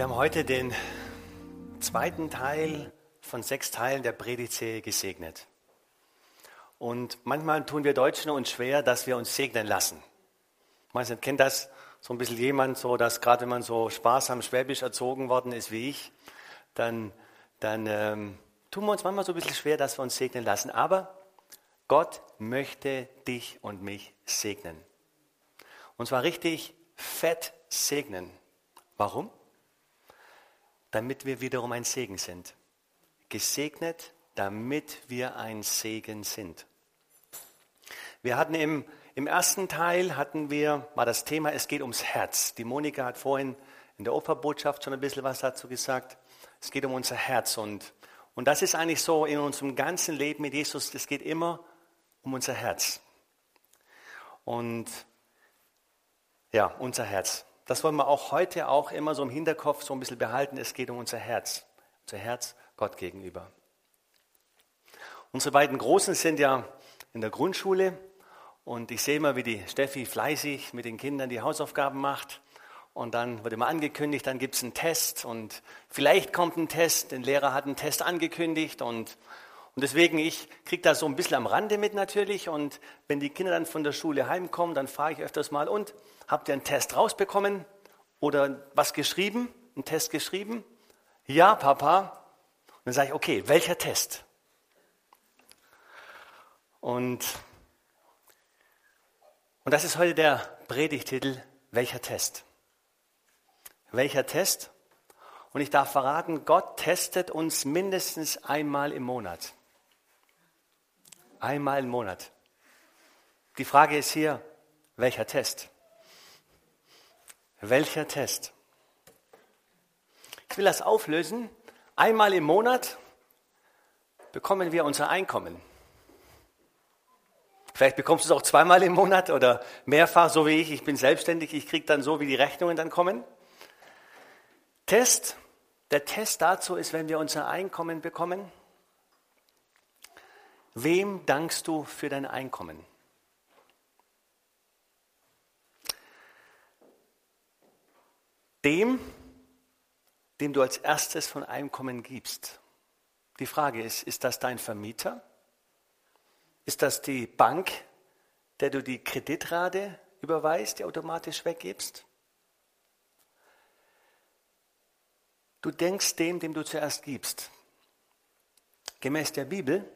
Wir haben heute den zweiten Teil von sechs Teilen der Predigtserie gesegnet. Und manchmal tun wir Deutschen uns schwer, dass wir uns segnen lassen. Manchmal kennt das so ein bisschen jemand, so dass gerade wenn man so sparsam schwäbisch erzogen worden ist wie ich, dann, dann ähm, tun wir uns manchmal so ein bisschen schwer, dass wir uns segnen lassen. Aber Gott möchte dich und mich segnen. Und zwar richtig fett segnen. Warum? Damit wir wiederum ein Segen sind. Gesegnet, damit wir ein Segen sind. Wir hatten im, im ersten Teil hatten wir mal das Thema, es geht ums Herz. Die Monika hat vorhin in der Opferbotschaft schon ein bisschen was dazu gesagt. Es geht um unser Herz und, und das ist eigentlich so in unserem ganzen Leben mit Jesus, es geht immer um unser Herz. Und ja, unser Herz. Das wollen wir auch heute auch immer so im Hinterkopf so ein bisschen behalten. Es geht um unser Herz, unser Herz Gott gegenüber. Unsere beiden Großen sind ja in der Grundschule und ich sehe immer, wie die Steffi fleißig mit den Kindern die Hausaufgaben macht. Und dann wird immer angekündigt, dann gibt es einen Test und vielleicht kommt ein Test, der Lehrer hat einen Test angekündigt und, und deswegen, ich kriege das so ein bisschen am Rande mit natürlich und wenn die Kinder dann von der Schule heimkommen, dann frage ich öfters mal, und Habt ihr einen Test rausbekommen oder was geschrieben? Einen Test geschrieben? Ja, Papa. Und dann sage ich, okay, welcher Test? Und, und das ist heute der Predigtitel, welcher Test? Welcher Test? Und ich darf verraten, Gott testet uns mindestens einmal im Monat. Einmal im Monat. Die Frage ist hier, welcher Test? Welcher Test? Ich will das auflösen. Einmal im Monat bekommen wir unser Einkommen. Vielleicht bekommst du es auch zweimal im Monat oder mehrfach, so wie ich. Ich bin selbstständig, ich kriege dann so, wie die Rechnungen dann kommen. Test. Der Test dazu ist, wenn wir unser Einkommen bekommen. Wem dankst du für dein Einkommen? Dem, dem du als erstes von Einkommen gibst. Die Frage ist, ist das dein Vermieter? Ist das die Bank, der du die Kreditrate überweist, die automatisch weggibst? Du denkst dem, dem du zuerst gibst. Gemäß der Bibel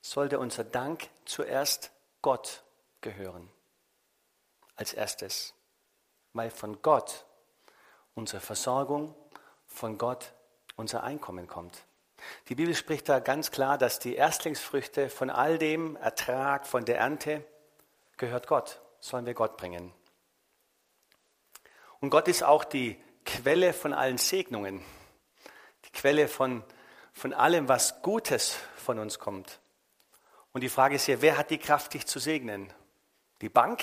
sollte unser Dank zuerst Gott gehören. Als erstes. Weil von Gott unsere Versorgung von Gott, unser Einkommen kommt. Die Bibel spricht da ganz klar, dass die Erstlingsfrüchte von all dem Ertrag, von der Ernte, gehört Gott, sollen wir Gott bringen. Und Gott ist auch die Quelle von allen Segnungen, die Quelle von, von allem, was Gutes von uns kommt. Und die Frage ist hier, wer hat die Kraft, dich zu segnen? Die Bank,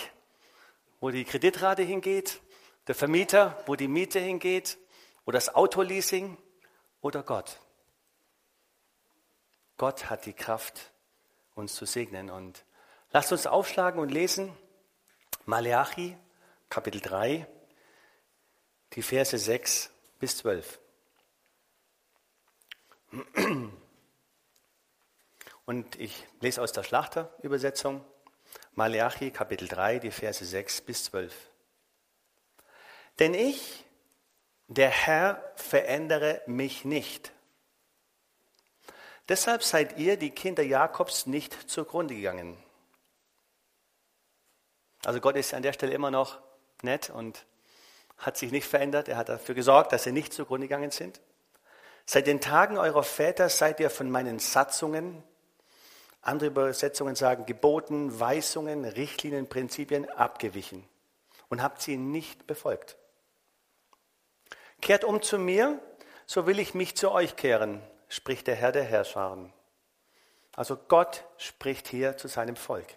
wo die Kreditrate hingeht? Der Vermieter, wo die Miete hingeht, oder das Autoleasing oder Gott. Gott hat die Kraft, uns zu segnen. Und lasst uns aufschlagen und lesen Maleachi, Kapitel 3, die Verse 6 bis 12. Und ich lese aus der Schlachterübersetzung Maleachi, Kapitel 3, die Verse 6 bis 12. Denn ich, der Herr, verändere mich nicht. Deshalb seid ihr, die Kinder Jakobs, nicht zugrunde gegangen. Also Gott ist an der Stelle immer noch nett und hat sich nicht verändert. Er hat dafür gesorgt, dass sie nicht zugrunde gegangen sind. Seit den Tagen eurer Väter seid ihr von meinen Satzungen, Andere Übersetzungen sagen Geboten, Weisungen, Richtlinien, Prinzipien abgewichen und habt sie nicht befolgt. Kehrt um zu mir, so will ich mich zu euch kehren, spricht der Herr der Herrscharen. Also Gott spricht hier zu seinem Volk.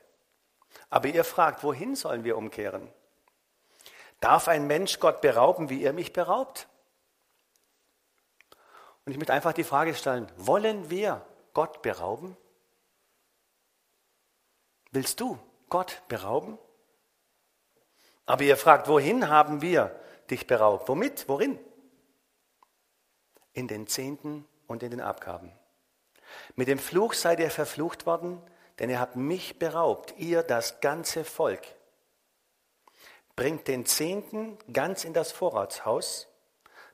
Aber ihr fragt, wohin sollen wir umkehren? Darf ein Mensch Gott berauben, wie ihr mich beraubt? Und ich möchte einfach die Frage stellen, wollen wir Gott berauben? Willst du Gott berauben? Aber ihr fragt, wohin haben wir dich beraubt? Womit? Worin? In den Zehnten und in den Abgaben. Mit dem Fluch seid ihr verflucht worden, denn ihr habt mich beraubt, ihr das ganze Volk. Bringt den Zehnten ganz in das Vorratshaus,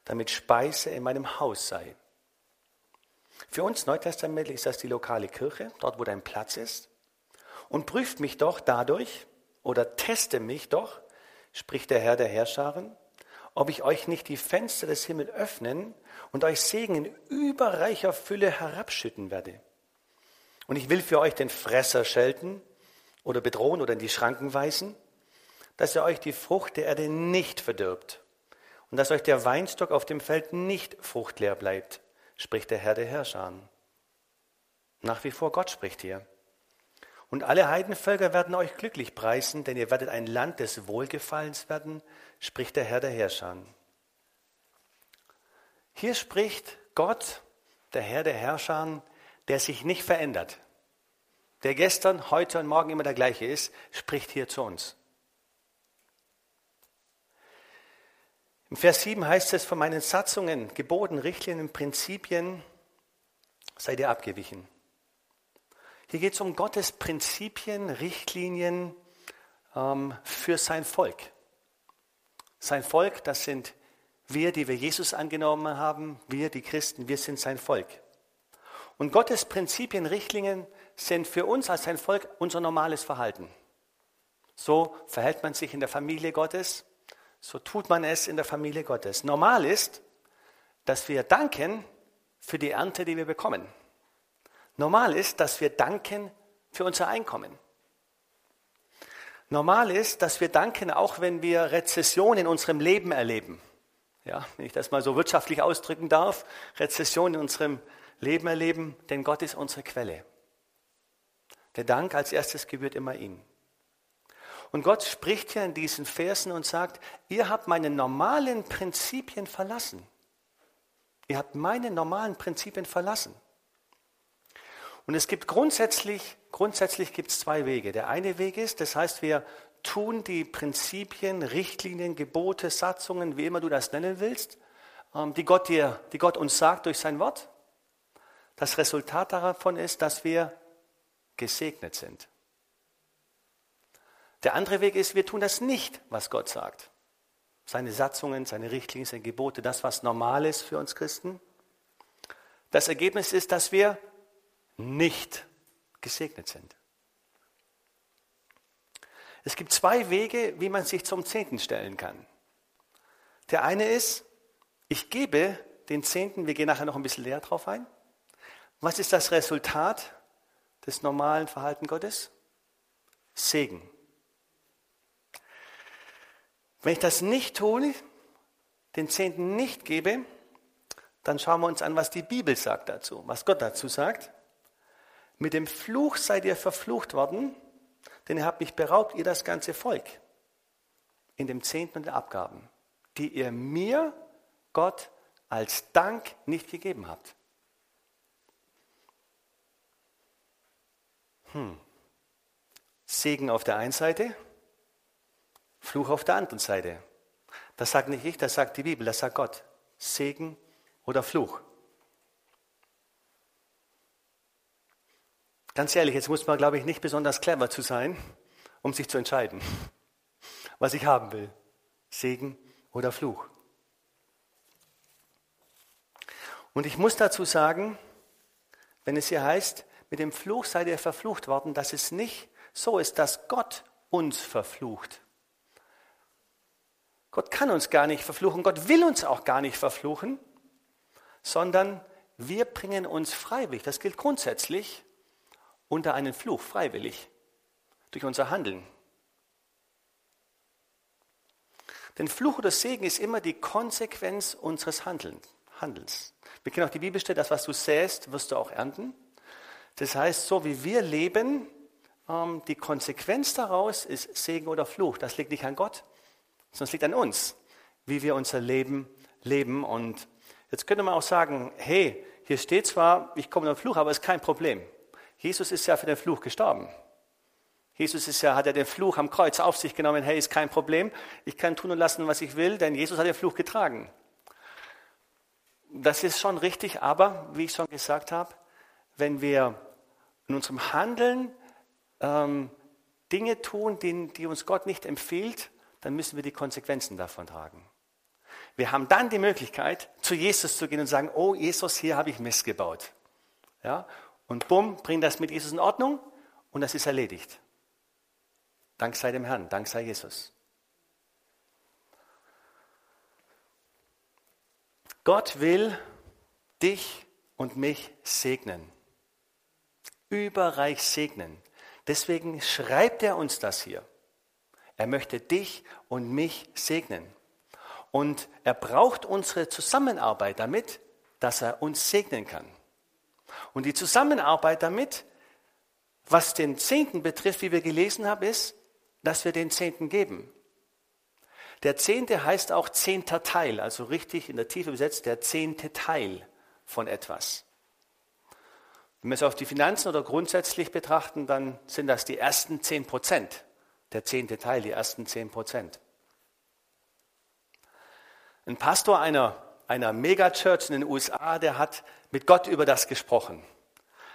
damit Speise in meinem Haus sei. Für uns neutestamentlich ist das die lokale Kirche, dort wo dein Platz ist. Und prüft mich doch dadurch oder teste mich doch, spricht der Herr der Herrscharen, ob ich euch nicht die Fenster des Himmels öffnen und euch Segen in überreicher Fülle herabschütten werde. Und ich will für euch den Fresser schelten oder bedrohen oder in die Schranken weisen, dass er euch die Frucht der Erde nicht verdirbt und dass euch der Weinstock auf dem Feld nicht fruchtleer bleibt, spricht der Herr der Herrscher. Nach wie vor Gott spricht hier. Und alle Heidenvölker werden euch glücklich preisen, denn ihr werdet ein Land des Wohlgefallens werden, spricht der Herr der Herrscher. Hier spricht Gott, der Herr der Herrscher, der sich nicht verändert, der gestern, heute und morgen immer der gleiche ist, spricht hier zu uns. Im Vers 7 heißt es, von meinen Satzungen, Geboten, Richtlinien, Prinzipien seid ihr abgewichen. Hier geht es um Gottes Prinzipien, Richtlinien ähm, für sein Volk. Sein Volk, das sind wir, die wir Jesus angenommen haben, wir, die Christen, wir sind sein Volk. Und Gottes Prinzipien, Richtlinien sind für uns als sein Volk unser normales Verhalten. So verhält man sich in der Familie Gottes, so tut man es in der Familie Gottes. Normal ist, dass wir danken für die Ernte, die wir bekommen. Normal ist, dass wir danken für unser Einkommen. Normal ist, dass wir danken, auch wenn wir Rezession in unserem Leben erleben. Ja, wenn ich das mal so wirtschaftlich ausdrücken darf, Rezession in unserem Leben erleben, denn Gott ist unsere Quelle. Der Dank als erstes gebührt immer ihm. Und Gott spricht hier in diesen Versen und sagt, ihr habt meine normalen Prinzipien verlassen. Ihr habt meine normalen Prinzipien verlassen. Und es gibt grundsätzlich, grundsätzlich gibt es zwei Wege. Der eine Weg ist, das heißt, wir tun die Prinzipien, Richtlinien, Gebote, Satzungen, wie immer du das nennen willst, ähm, die Gott, dir, die Gott uns sagt durch sein Wort. Das Resultat davon ist, dass wir gesegnet sind. Der andere Weg ist, wir tun das nicht, was Gott sagt. Seine Satzungen, seine Richtlinien, seine Gebote, das, was normal ist für uns Christen. Das Ergebnis ist, dass wir nicht gesegnet sind. Es gibt zwei Wege, wie man sich zum Zehnten stellen kann. Der eine ist, ich gebe den Zehnten, wir gehen nachher noch ein bisschen näher drauf ein. Was ist das Resultat des normalen Verhalten Gottes? Segen. Wenn ich das nicht tue, den Zehnten nicht gebe, dann schauen wir uns an, was die Bibel sagt dazu, was Gott dazu sagt. Mit dem Fluch seid ihr verflucht worden, denn ihr habt mich beraubt, ihr das ganze Volk, in dem Zehnten den Abgaben, die ihr mir, Gott, als Dank nicht gegeben habt. Hm. Segen auf der einen Seite, Fluch auf der anderen Seite. Das sagt nicht ich, das sagt die Bibel, das sagt Gott. Segen oder Fluch. Ganz ehrlich, jetzt muss man, glaube ich, nicht besonders clever zu sein, um sich zu entscheiden, was ich haben will. Segen oder Fluch. Und ich muss dazu sagen, wenn es hier heißt, mit dem Fluch seid ihr verflucht worden, dass es nicht so ist, dass Gott uns verflucht. Gott kann uns gar nicht verfluchen, Gott will uns auch gar nicht verfluchen, sondern wir bringen uns freiwillig, das gilt grundsätzlich, unter einen Fluch, freiwillig, durch unser Handeln. Denn Fluch oder Segen ist immer die Konsequenz unseres Handelns. Wir kennen auch die Bibelstelle, das, was du säst, wirst du auch ernten. Das heißt, so wie wir leben, ähm, die Konsequenz daraus ist Segen oder Fluch. Das liegt nicht an Gott, sondern es liegt an uns, wie wir unser Leben leben. Und jetzt könnte man auch sagen, hey, hier steht zwar, ich komme den Fluch, aber es ist kein Problem. Jesus ist ja für den Fluch gestorben. Jesus ist ja, hat ja den Fluch am Kreuz auf sich genommen. Hey, ist kein Problem. Ich kann tun und lassen, was ich will, denn Jesus hat den Fluch getragen. Das ist schon richtig, aber wie ich schon gesagt habe, wenn wir in unserem Handeln ähm, Dinge tun, die, die uns Gott nicht empfiehlt, dann müssen wir die Konsequenzen davon tragen. Wir haben dann die Möglichkeit, zu Jesus zu gehen und sagen, oh Jesus, hier habe ich Mist gebaut. Ja? Und bumm, bring das mit Jesus in Ordnung und das ist erledigt. Dank sei dem Herrn, Dank sei Jesus. Gott will dich und mich segnen. Überreich segnen. Deswegen schreibt er uns das hier. Er möchte dich und mich segnen. Und er braucht unsere Zusammenarbeit damit, dass er uns segnen kann. Und die Zusammenarbeit damit, was den Zehnten betrifft, wie wir gelesen haben, ist, dass wir den Zehnten geben. Der Zehnte heißt auch zehnter Teil, also richtig in der Tiefe übersetzt, der zehnte Teil von etwas. Wenn wir es auf die Finanzen oder grundsätzlich betrachten, dann sind das die ersten zehn Prozent, der zehnte Teil, die ersten zehn Prozent. Ein Pastor einer, einer Megachurch in den USA, der hat mit Gott über das gesprochen,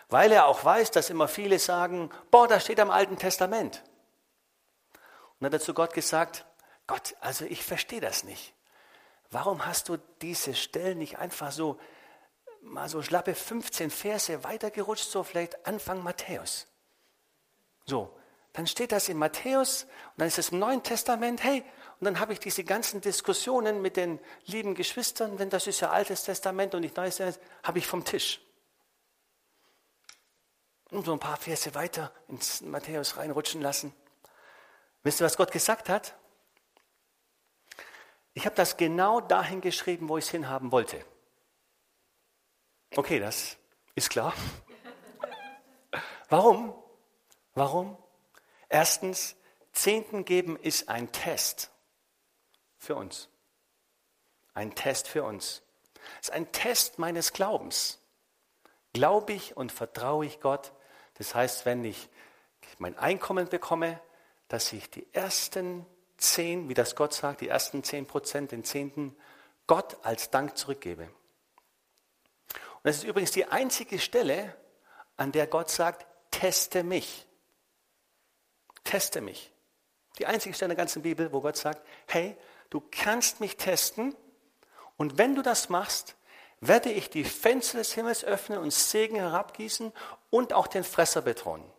weil er auch weiß, dass immer viele sagen, boah, das steht am Alten Testament. Und hat er zu Gott gesagt, Gott, also ich verstehe das nicht. Warum hast du diese Stellen nicht einfach so, mal so schlappe 15 Verse weitergerutscht, so vielleicht Anfang Matthäus? So, dann steht das in Matthäus und dann ist es im Neuen Testament, hey, und dann habe ich diese ganzen Diskussionen mit den lieben Geschwistern, denn das ist ja Altes Testament und nicht Neues Testament, habe ich vom Tisch. Und so ein paar Verse weiter ins Matthäus reinrutschen lassen. Wisst ihr, was Gott gesagt hat? Ich habe das genau dahin geschrieben, wo ich es hinhaben wollte. Okay, das ist klar. Warum? Warum? Erstens, Zehnten geben ist ein Test für uns. Ein Test für uns. Es ist ein Test meines Glaubens. Glaube ich und vertraue ich Gott? Das heißt, wenn ich mein Einkommen bekomme, dass ich die ersten zehn, wie das Gott sagt, die ersten zehn Prozent, den Zehnten, Gott als Dank zurückgebe. Und das ist übrigens die einzige Stelle, an der Gott sagt, teste mich. Teste mich. Die einzige Stelle in der ganzen Bibel, wo Gott sagt, hey, du kannst mich testen und wenn du das machst, werde ich die Fenster des Himmels öffnen und Segen herabgießen und auch den Fresser betonen.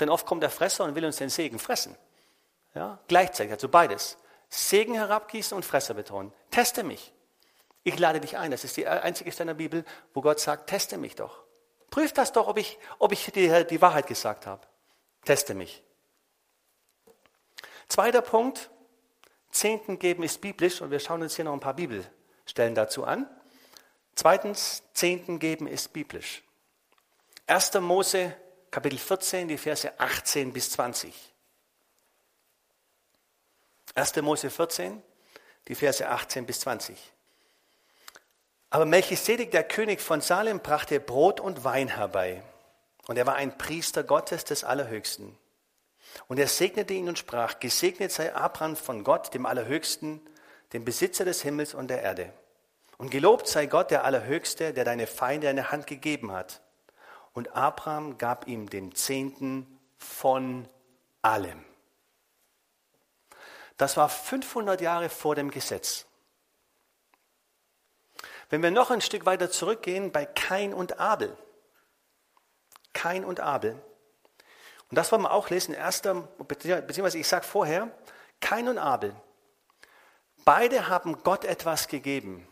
Denn oft kommt der Fresser und will uns den Segen fressen. Ja, gleichzeitig, also beides. Segen herabgießen und Fresser betonen. Teste mich. Ich lade dich ein. Das ist die einzige Stelle in der Bibel, wo Gott sagt, teste mich doch. Prüf das doch, ob ich, ob ich dir die Wahrheit gesagt habe. Teste mich. Zweiter Punkt. Zehnten geben ist biblisch und wir schauen uns hier noch ein paar Bibelstellen dazu an. Zweitens, Zehnten geben ist biblisch. 1. Mose Kapitel 14, die Verse 18 bis 20. 1. Mose 14, die Verse 18 bis 20. Aber Melchisedek, der König von Salem, brachte Brot und Wein herbei. Und er war ein Priester Gottes des Allerhöchsten. Und er segnete ihn und sprach, gesegnet sei Abraham von Gott, dem Allerhöchsten, dem Besitzer des Himmels und der Erde. Und gelobt sei Gott, der Allerhöchste, der deine Feinde in der Hand gegeben hat und Abraham gab ihm den Zehnten von allem. Das war 500 Jahre vor dem Gesetz. Wenn wir noch ein Stück weiter zurückgehen bei Kain und Abel. Kain und Abel. Und das wollen wir auch lesen, erster, beziehungsweise ich sage vorher, Kain und Abel. Beide haben Gott etwas gegeben.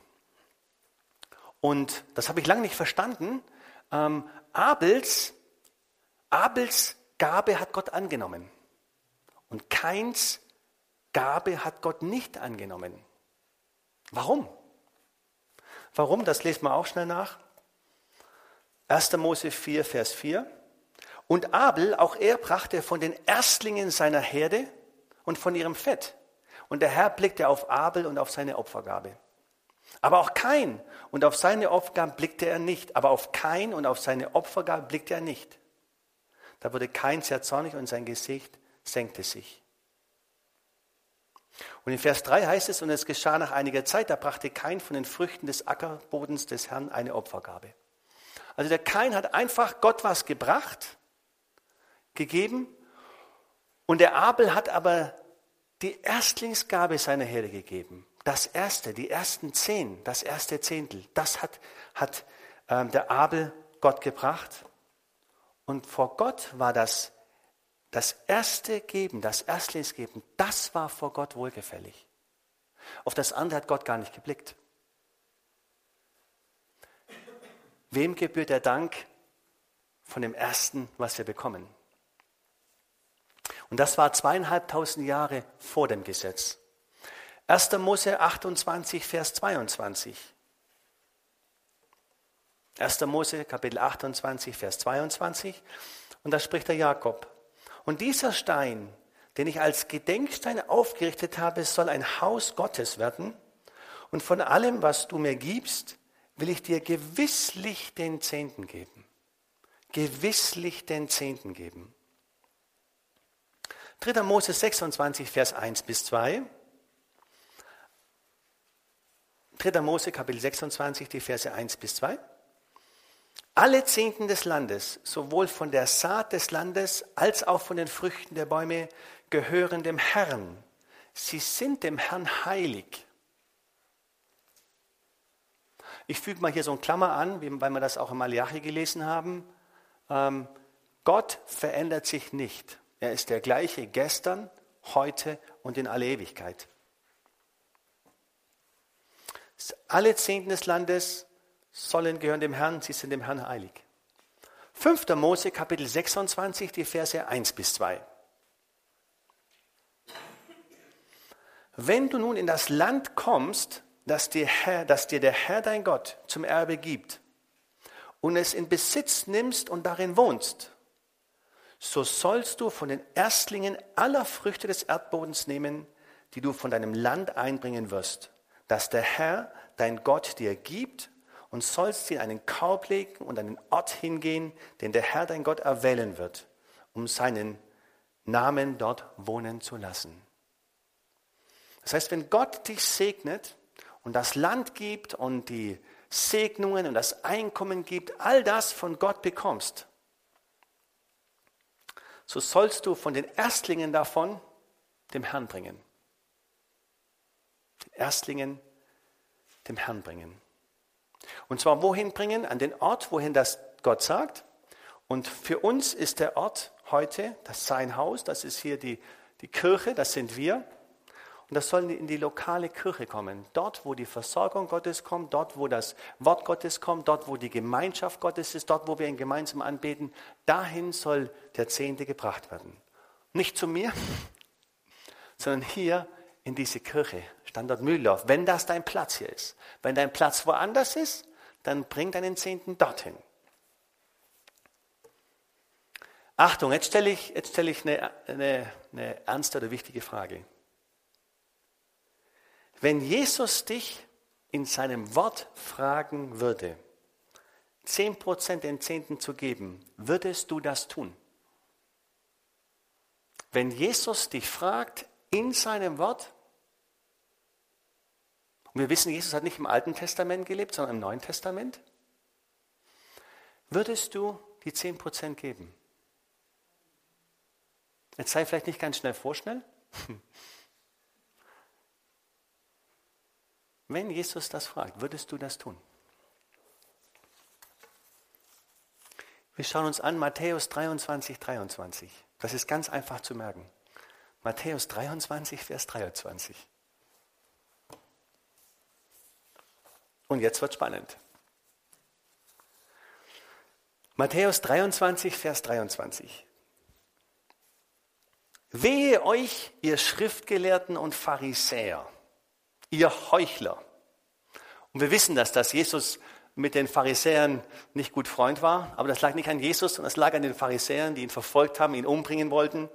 Und das habe ich lange nicht verstanden. Ähm, Abels Abels Gabe hat Gott angenommen und Keins Gabe hat Gott nicht angenommen. Warum? Warum? Das lesen wir auch schnell nach. 1. Mose 4, Vers 4. Und Abel, auch er brachte von den Erstlingen seiner Herde und von ihrem Fett. Und der Herr blickte auf Abel und auf seine Opfergabe. Aber auch Kain und auf seine Opfergabe blickte er nicht. Aber auf Kain und auf seine Opfergabe blickte er nicht. Da wurde Kain sehr zornig und sein Gesicht senkte sich. Und in Vers 3 heißt es, und es geschah nach einiger Zeit, da brachte Kain von den Früchten des Ackerbodens des Herrn eine Opfergabe. Also der Kain hat einfach Gott was gebracht, gegeben, und der Abel hat aber die Erstlingsgabe seiner Herde gegeben. Das erste, die ersten zehn, das erste Zehntel, das hat, hat ähm, der Abel Gott gebracht. Und vor Gott war das das erste Geben, das Erstlingsgeben, das war vor Gott wohlgefällig. Auf das andere hat Gott gar nicht geblickt. Wem gebührt der Dank von dem Ersten, was wir bekommen? Und das war zweieinhalbtausend Jahre vor dem Gesetz. 1. Mose 28, Vers 22. 1. Mose Kapitel 28, Vers 22. Und da spricht der Jakob. Und dieser Stein, den ich als Gedenkstein aufgerichtet habe, soll ein Haus Gottes werden. Und von allem, was du mir gibst, will ich dir gewisslich den Zehnten geben. Gewisslich den Zehnten geben. 3. Mose 26, Vers 1 bis 2. 3. Mose Kapitel 26, die Verse 1 bis 2. Alle Zehnten des Landes, sowohl von der Saat des Landes als auch von den Früchten der Bäume, gehören dem Herrn. Sie sind dem Herrn heilig. Ich füge mal hier so ein Klammer an, weil wir das auch im Malachi gelesen haben. Ähm, Gott verändert sich nicht. Er ist der gleiche gestern, heute und in alle Ewigkeit. Alle Zehnten des Landes sollen gehören dem Herrn, sie sind dem Herrn heilig. 5. Mose Kapitel 26, die Verse 1 bis 2. Wenn du nun in das Land kommst, das dir, Herr, das dir der Herr dein Gott zum Erbe gibt, und es in Besitz nimmst und darin wohnst, so sollst du von den Erstlingen aller Früchte des Erdbodens nehmen, die du von deinem Land einbringen wirst, das der Herr, dein Gott, dir gibt und sollst sie in einen Korb legen und an den Ort hingehen, den der Herr dein Gott erwählen wird, um seinen Namen dort wohnen zu lassen. Das heißt, wenn Gott dich segnet und das Land gibt und die Segnungen und das Einkommen gibt, all das von Gott bekommst, so sollst du von den Erstlingen davon dem Herrn bringen. Den Erstlingen dem Herrn bringen. Und zwar wohin bringen? An den Ort, wohin das Gott sagt. Und für uns ist der Ort heute, das sein Haus, das ist hier die, die Kirche, das sind wir. Und das soll in die lokale Kirche kommen. Dort, wo die Versorgung Gottes kommt, dort, wo das Wort Gottes kommt, dort, wo die Gemeinschaft Gottes ist, dort, wo wir ihn gemeinsam anbeten, dahin soll der Zehnte gebracht werden. Nicht zu mir, sondern hier in diese Kirche, Standort Mühldorf, wenn das dein Platz hier ist. Wenn dein Platz woanders ist, dann bring deinen Zehnten dorthin. Achtung, jetzt stelle ich, jetzt stelle ich eine, eine, eine ernste oder wichtige Frage. Wenn Jesus dich in seinem Wort fragen würde, 10% den Zehnten zu geben, würdest du das tun? Wenn Jesus dich fragt in seinem Wort, und wir wissen, Jesus hat nicht im Alten Testament gelebt, sondern im Neuen Testament. Würdest du die 10% geben? Jetzt sei vielleicht nicht ganz schnell vorschnell. Wenn Jesus das fragt, würdest du das tun? Wir schauen uns an Matthäus 23, 23. Das ist ganz einfach zu merken. Matthäus 23, Vers 23. Und jetzt wird spannend. Matthäus 23, Vers 23. Wehe euch, ihr Schriftgelehrten und Pharisäer, ihr Heuchler. Und wir wissen das, dass Jesus mit den Pharisäern nicht gut Freund war, aber das lag nicht an Jesus, sondern es lag an den Pharisäern, die ihn verfolgt haben, ihn umbringen wollten.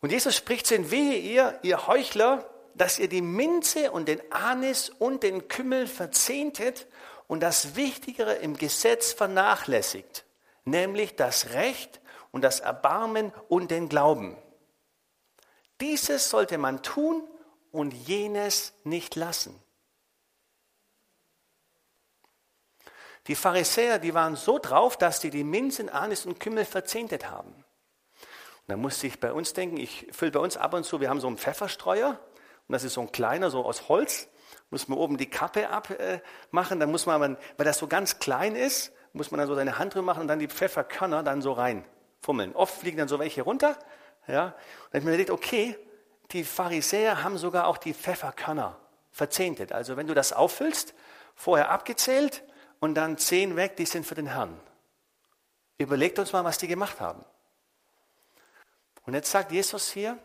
Und Jesus spricht zu ihnen, wehe ihr, ihr Heuchler, dass ihr die Minze und den Anis und den Kümmel verzehntet und das Wichtigere im Gesetz vernachlässigt, nämlich das Recht und das Erbarmen und den Glauben. Dieses sollte man tun und jenes nicht lassen. Die Pharisäer, die waren so drauf, dass die die Minzen, Anis und Kümmel verzehntet haben. Und da musste ich bei uns denken, ich fülle bei uns ab und zu, wir haben so einen Pfefferstreuer und das ist so ein kleiner, so aus Holz, muss man oben die Kappe abmachen, dann muss man, weil das so ganz klein ist, muss man dann so seine Hand drüber machen und dann die Pfefferkörner dann so rein fummeln. Oft fliegen dann so welche runter ja? Und dann habe ich mir gedacht, okay, die Pharisäer haben sogar auch die Pfefferkörner verzehntet. Also wenn du das auffüllst, vorher abgezählt und dann zehn weg, die sind für den Herrn. Überlegt uns mal, was die gemacht haben. Und jetzt sagt Jesus hier,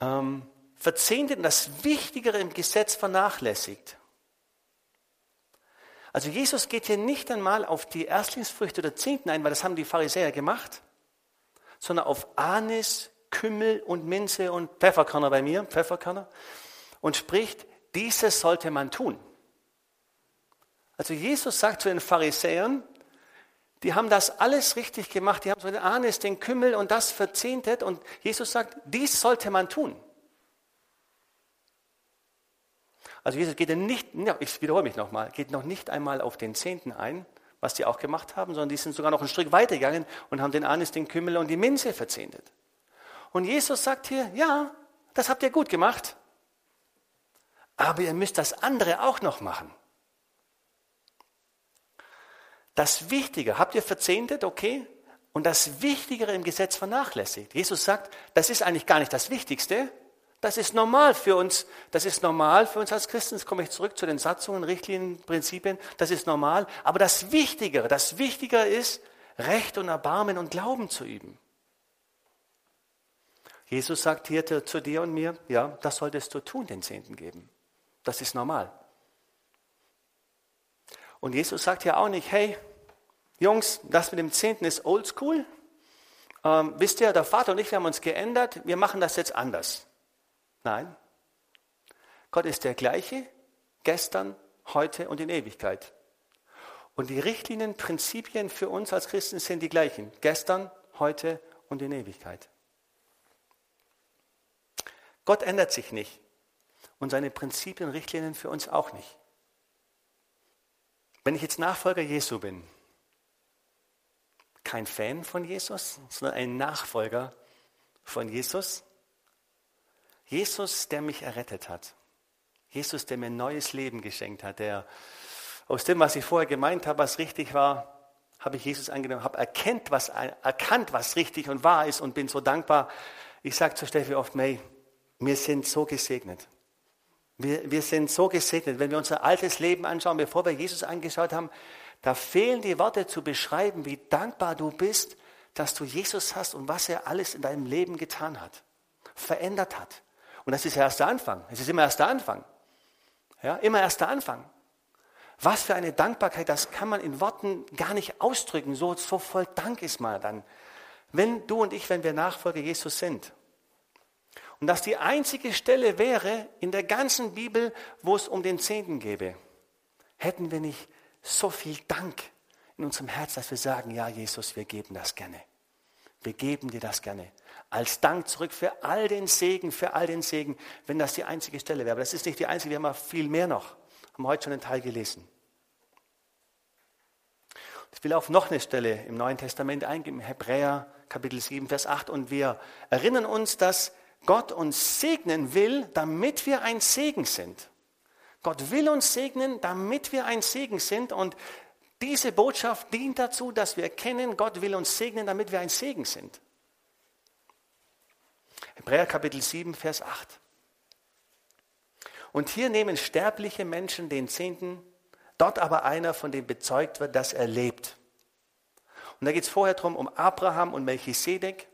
ähm, verzehntet und das Wichtigere im Gesetz vernachlässigt. Also Jesus geht hier nicht einmal auf die Erstlingsfrüchte oder Zehnten ein, weil das haben die Pharisäer gemacht, sondern auf Anis, Kümmel und Minze und Pfefferkörner bei mir, Pfefferkörner, und spricht, dieses sollte man tun. Also Jesus sagt zu den Pharisäern, die haben das alles richtig gemacht, die haben so den Anis, den Kümmel und das verzehntet und Jesus sagt, dies sollte man tun. Also Jesus geht nicht, ich wiederhole mich nochmal, geht noch nicht einmal auf den Zehnten ein, was die auch gemacht haben, sondern die sind sogar noch ein Stück weiter gegangen und haben den Anis, den Kümmel und die Minze verzehntet. Und Jesus sagt hier, ja, das habt ihr gut gemacht, aber ihr müsst das andere auch noch machen. Das Wichtige, habt ihr verzehntet, okay, und das Wichtigere im Gesetz vernachlässigt. Jesus sagt, das ist eigentlich gar nicht das Wichtigste, das ist normal für uns. Das ist normal für uns als Christen. Jetzt komme ich zurück zu den Satzungen, Richtlinien, Prinzipien. Das ist normal. Aber das Wichtigere, das Wichtigere ist, Recht und Erbarmen und Glauben zu üben. Jesus sagt hier zu dir und mir, ja, das solltest du tun, den Zehnten geben. Das ist normal. Und Jesus sagt ja auch nicht, hey, Jungs, das mit dem Zehnten ist oldschool. Ähm, wisst ihr, der Vater und ich, wir haben uns geändert, wir machen das jetzt anders. Nein. Gott ist der gleiche, gestern, heute und in Ewigkeit. Und die Richtlinien, Prinzipien für uns als Christen sind die gleichen. Gestern, heute und in Ewigkeit. Gott ändert sich nicht. Und seine Prinzipien, Richtlinien für uns auch nicht. Wenn ich jetzt Nachfolger Jesu bin, kein Fan von Jesus, sondern ein Nachfolger von Jesus, Jesus, der mich errettet hat. Jesus, der mir ein neues Leben geschenkt hat, der aus dem, was ich vorher gemeint habe, was richtig war, habe ich Jesus angenommen, habe erkannt, was, erkannt, was richtig und wahr ist und bin so dankbar. Ich sage zu Steffi oft, May, wir sind so gesegnet. Wir, wir sind so gesegnet. Wenn wir unser altes Leben anschauen, bevor wir Jesus angeschaut haben, da fehlen die Worte zu beschreiben, wie dankbar du bist, dass du Jesus hast und was er alles in deinem Leben getan hat, verändert hat. Und das ist der Anfang. Es ist immer erst der Anfang. Ja, immer erst der Anfang. Was für eine Dankbarkeit, das kann man in Worten gar nicht ausdrücken. So, so voll Dank ist man dann. Wenn du und ich, wenn wir Nachfolger Jesus sind. Und dass die einzige Stelle wäre in der ganzen Bibel, wo es um den Zehnten gäbe, hätten wir nicht so viel Dank in unserem Herz, dass wir sagen, ja Jesus, wir geben das gerne. Wir geben dir das gerne als Dank zurück für all den Segen, für all den Segen, wenn das die einzige Stelle wäre. Aber das ist nicht die einzige, wir haben viel mehr noch. Haben heute schon einen Teil gelesen. Ich will auf noch eine Stelle im Neuen Testament eingehen, Hebräer Kapitel 7, Vers 8. Und wir erinnern uns, dass Gott uns segnen will, damit wir ein Segen sind. Gott will uns segnen, damit wir ein Segen sind. Und diese Botschaft dient dazu, dass wir erkennen, Gott will uns segnen, damit wir ein Segen sind. Hebräer Kapitel 7, Vers 8. Und hier nehmen sterbliche Menschen den Zehnten dort aber einer, von dem bezeugt wird, dass er lebt. Und da geht es vorher darum, um Abraham und Melchisedek.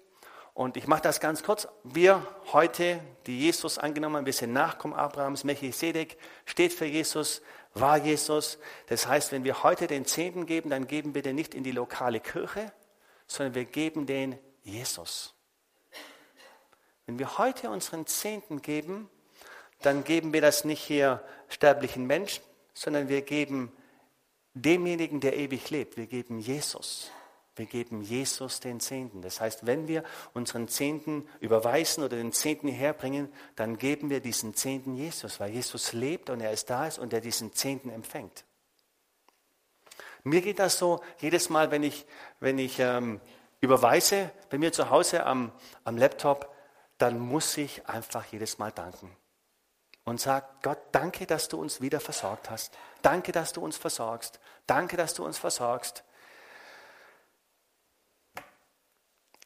Und ich mache das ganz kurz. Wir heute, die Jesus angenommen haben, wir sind Nachkommen Abrahams. Melchisedek steht für Jesus, war Jesus. Das heißt, wenn wir heute den Zehnten geben, dann geben wir den nicht in die lokale Kirche, sondern wir geben den Jesus. Wenn wir heute unseren Zehnten geben, dann geben wir das nicht hier sterblichen Menschen, sondern wir geben demjenigen, der ewig lebt. Wir geben Jesus. Wir geben Jesus den Zehnten. Das heißt, wenn wir unseren Zehnten überweisen oder den Zehnten herbringen, dann geben wir diesen Zehnten Jesus, weil Jesus lebt und er ist da ist und er diesen Zehnten empfängt. Mir geht das so, jedes Mal, wenn ich, wenn ich ähm, überweise, bei mir zu Hause am, am Laptop, dann muss ich einfach jedes Mal danken. Und sage, Gott, danke, dass du uns wieder versorgt hast. Danke, dass du uns versorgst. Danke, dass du uns versorgst.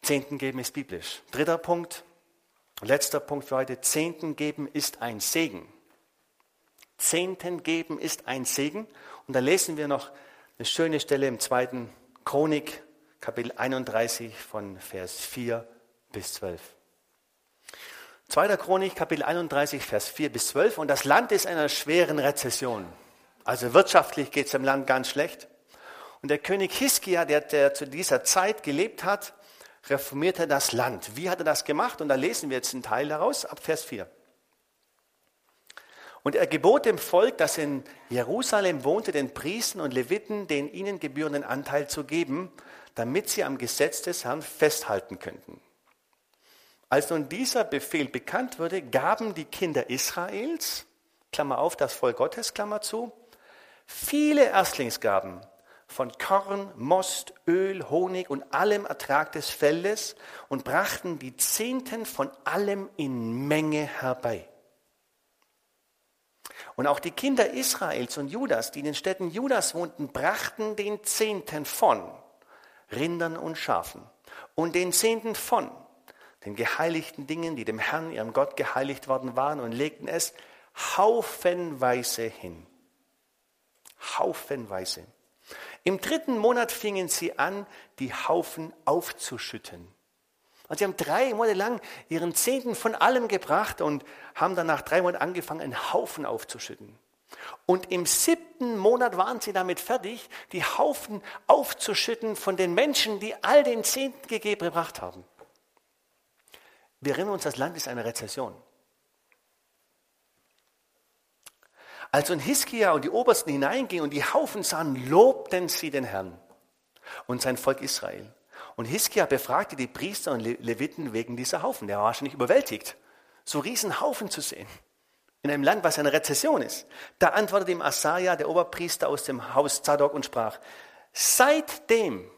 Zehnten geben ist biblisch. Dritter Punkt, letzter Punkt für heute. Zehnten geben ist ein Segen. Zehnten geben ist ein Segen. Und da lesen wir noch eine schöne Stelle im zweiten Chronik, Kapitel 31 von Vers 4 bis 12. Zweiter Chronik, Kapitel 31, Vers 4 bis 12. Und das Land ist in einer schweren Rezession. Also wirtschaftlich geht es dem Land ganz schlecht. Und der König Hiskia, der, der zu dieser Zeit gelebt hat, reformierte das Land. Wie hat er das gemacht? Und da lesen wir jetzt einen Teil daraus ab Vers 4. Und er gebot dem Volk, das in Jerusalem wohnte, den Priestern und Leviten den ihnen gebührenden Anteil zu geben, damit sie am Gesetz des Herrn festhalten könnten. Als nun dieser Befehl bekannt wurde, gaben die Kinder Israels, Klammer auf, das Volk Gottes, Klammer zu, viele Erstlingsgaben von Korn, Most, Öl, Honig und allem Ertrag des Feldes und brachten die Zehnten von allem in Menge herbei. Und auch die Kinder Israels und Judas, die in den Städten Judas wohnten, brachten den Zehnten von Rindern und Schafen und den Zehnten von den geheiligten Dingen, die dem Herrn, ihrem Gott, geheiligt worden waren und legten es haufenweise hin. Haufenweise. Im dritten Monat fingen sie an, die Haufen aufzuschütten. Und sie haben drei Monate lang ihren Zehnten von allem gebracht und haben dann nach drei Monaten angefangen, einen Haufen aufzuschütten. Und im siebten Monat waren sie damit fertig, die Haufen aufzuschütten von den Menschen, die all den Zehnten gegeben gebracht haben. Wir erinnern uns, das Land ist eine Rezession. Als nun Hiskia und die Obersten hineingingen und die Haufen sahen, lobten sie den Herrn und sein Volk Israel. Und Hiskia befragte die Priester und Leviten wegen dieser Haufen. Der war wahrscheinlich überwältigt, so riesen Haufen zu sehen. In einem Land, was eine Rezession ist. Da antwortete ihm Asaja, der Oberpriester aus dem Haus Zadok, und sprach, seitdem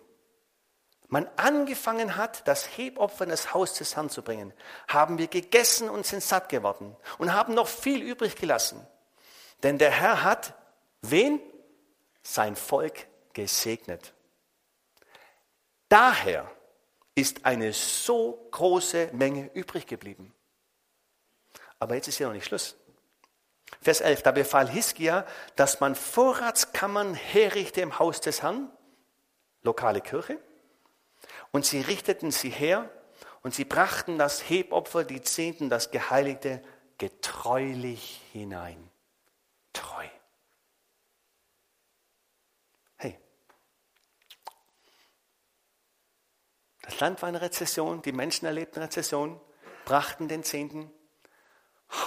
man angefangen hat, das Hebopfer in das Haus des Herrn zu bringen, haben wir gegessen und sind satt geworden und haben noch viel übrig gelassen. Denn der Herr hat wen? Sein Volk gesegnet. Daher ist eine so große Menge übrig geblieben. Aber jetzt ist ja noch nicht Schluss. Vers 11, da befahl Hiskia, dass man Vorratskammern herrichte im Haus des Herrn, lokale Kirche, und sie richteten sie her und sie brachten das Hebopfer, die Zehnten, das Geheiligte, getreulich hinein treu. Hey, das Land war in Rezession, die Menschen erlebten Rezession, brachten den Zehnten.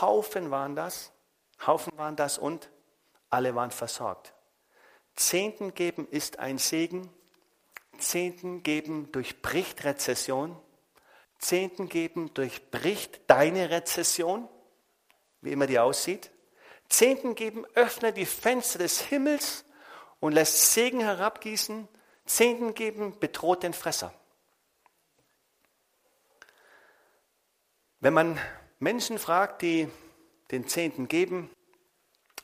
Haufen waren das, Haufen waren das und alle waren versorgt. Zehnten geben ist ein Segen. Zehnten geben durchbricht Rezession. Zehnten geben durchbricht deine Rezession, wie immer die aussieht. Zehnten geben öffnet die Fenster des Himmels und lässt Segen herabgießen. Zehnten geben bedroht den Fresser. Wenn man Menschen fragt, die den Zehnten geben,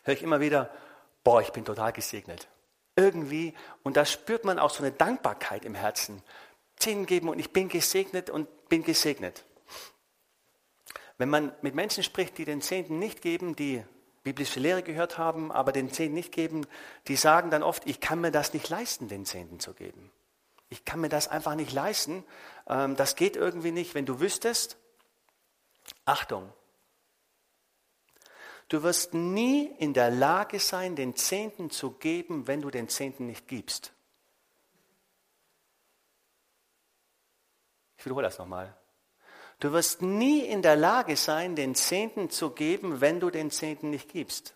höre ich immer wieder, boah, ich bin total gesegnet. Irgendwie, und da spürt man auch so eine Dankbarkeit im Herzen. Zehnten geben und ich bin gesegnet und bin gesegnet. Wenn man mit Menschen spricht, die den Zehnten nicht geben, die biblische Lehre gehört haben, aber den Zehnten nicht geben, die sagen dann oft, ich kann mir das nicht leisten, den Zehnten zu geben. Ich kann mir das einfach nicht leisten. Ähm, das geht irgendwie nicht. Wenn du wüsstest, Achtung, du wirst nie in der Lage sein, den Zehnten zu geben, wenn du den Zehnten nicht gibst. Ich wiederhole das nochmal. Du wirst nie in der Lage sein, den Zehnten zu geben, wenn du den Zehnten nicht gibst.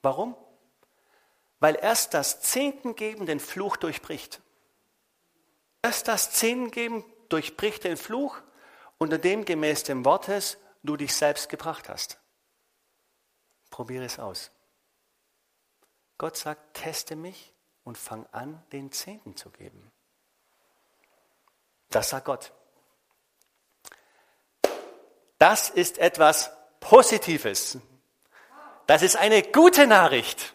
Warum? Weil erst das Zehntengeben den Fluch durchbricht. Erst das Zehntengeben durchbricht den Fluch, unter dem gemäß dem Wortes du dich selbst gebracht hast. Probiere es aus. Gott sagt, teste mich und fang an, den Zehnten zu geben. Das sagt Gott. Das ist etwas Positives. Das ist eine gute Nachricht.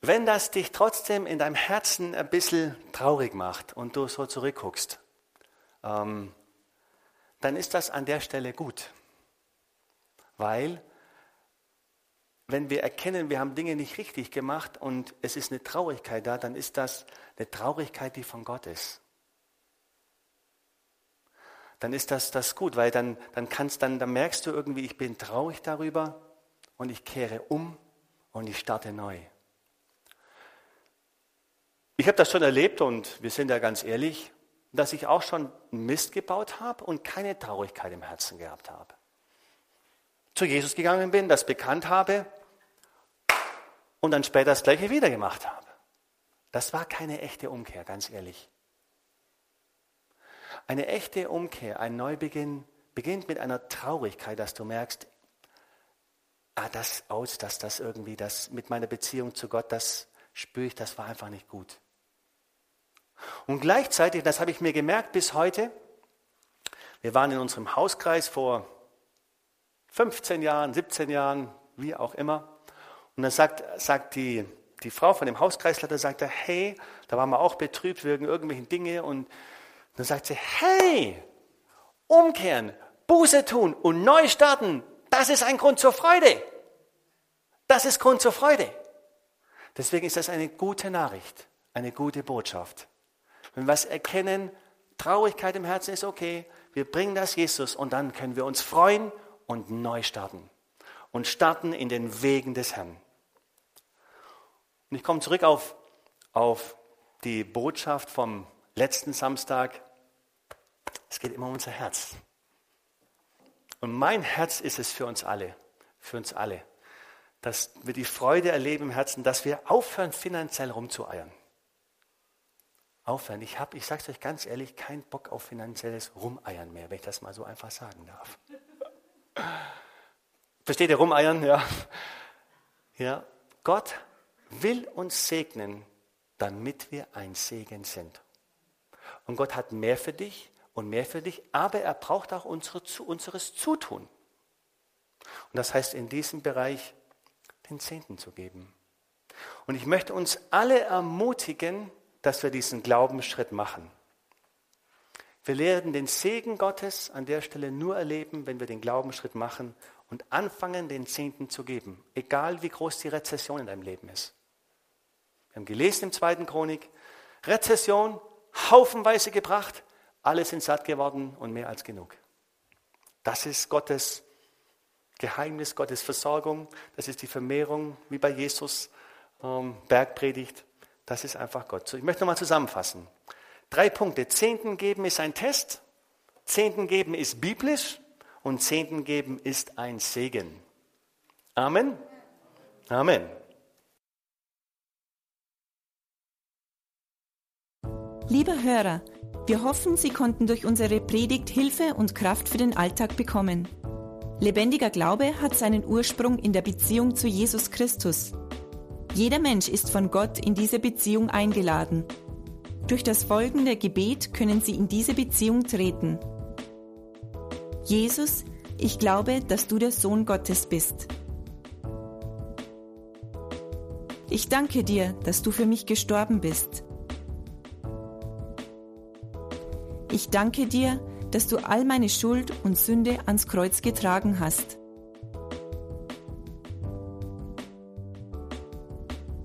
Wenn das dich trotzdem in deinem Herzen ein bisschen traurig macht und du so zurückguckst, ähm, dann ist das an der Stelle gut. Weil, wenn wir erkennen, wir haben Dinge nicht richtig gemacht und es ist eine Traurigkeit da, dann ist das eine Traurigkeit, die von Gott ist dann ist das, das gut, weil dann, dann kannst, dann, dann merkst du irgendwie, ich bin traurig darüber und ich kehre um und ich starte neu. Ich habe das schon erlebt und wir sind ja ganz ehrlich, dass ich auch schon Mist gebaut habe und keine Traurigkeit im Herzen gehabt habe. Zu Jesus gegangen bin, das bekannt habe und dann später das gleiche wieder gemacht habe. Das war keine echte Umkehr, ganz ehrlich. Eine echte Umkehr, ein Neubeginn beginnt mit einer Traurigkeit, dass du merkst, ah, das aus, dass das irgendwie, das mit meiner Beziehung zu Gott, das spüre ich, das war einfach nicht gut. Und gleichzeitig, das habe ich mir gemerkt bis heute, wir waren in unserem Hauskreis vor 15 Jahren, 17 Jahren, wie auch immer. Und dann sagt, sagt die, die Frau von dem Hauskreisleiter, sagte, hey, da waren wir auch betrübt wegen irgendwelchen Dinge und dann sagt sie, hey, umkehren, Buße tun und neu starten, das ist ein Grund zur Freude. Das ist Grund zur Freude. Deswegen ist das eine gute Nachricht, eine gute Botschaft. Wenn wir was erkennen, Traurigkeit im Herzen ist okay, wir bringen das Jesus und dann können wir uns freuen und neu starten. Und starten in den Wegen des Herrn. Und ich komme zurück auf, auf die Botschaft vom letzten Samstag. Es geht immer um unser Herz. Und mein Herz ist es für uns alle, für uns alle, dass wir die Freude erleben im Herzen, dass wir aufhören, finanziell rumzueiern. Aufhören. Ich habe, ich sage es euch ganz ehrlich, keinen Bock auf finanzielles Rumeiern mehr, wenn ich das mal so einfach sagen darf. Versteht ihr Rumeiern? Ja. Ja. Gott will uns segnen, damit wir ein Segen sind. Und Gott hat mehr für dich und mehr für dich, aber er braucht auch unsere, unseres Zutun. Und das heißt, in diesem Bereich den Zehnten zu geben. Und ich möchte uns alle ermutigen, dass wir diesen Glaubensschritt machen. Wir werden den Segen Gottes an der Stelle nur erleben, wenn wir den Glaubensschritt machen und anfangen, den Zehnten zu geben, egal wie groß die Rezession in deinem Leben ist. Wir haben gelesen im zweiten Chronik, Rezession, haufenweise gebracht, alle sind satt geworden und mehr als genug. Das ist Gottes Geheimnis, Gottes Versorgung. Das ist die Vermehrung, wie bei Jesus ähm, Bergpredigt. Das ist einfach Gott. So, ich möchte nochmal zusammenfassen. Drei Punkte. Zehnten geben ist ein Test. Zehnten geben ist biblisch. Und Zehnten geben ist ein Segen. Amen. Amen. Lieber Hörer, wir hoffen, Sie konnten durch unsere Predigt Hilfe und Kraft für den Alltag bekommen. Lebendiger Glaube hat seinen Ursprung in der Beziehung zu Jesus Christus. Jeder Mensch ist von Gott in diese Beziehung eingeladen. Durch das folgende Gebet können Sie in diese Beziehung treten. Jesus, ich glaube, dass du der Sohn Gottes bist. Ich danke dir, dass du für mich gestorben bist. Ich danke dir, dass du all meine Schuld und Sünde ans Kreuz getragen hast.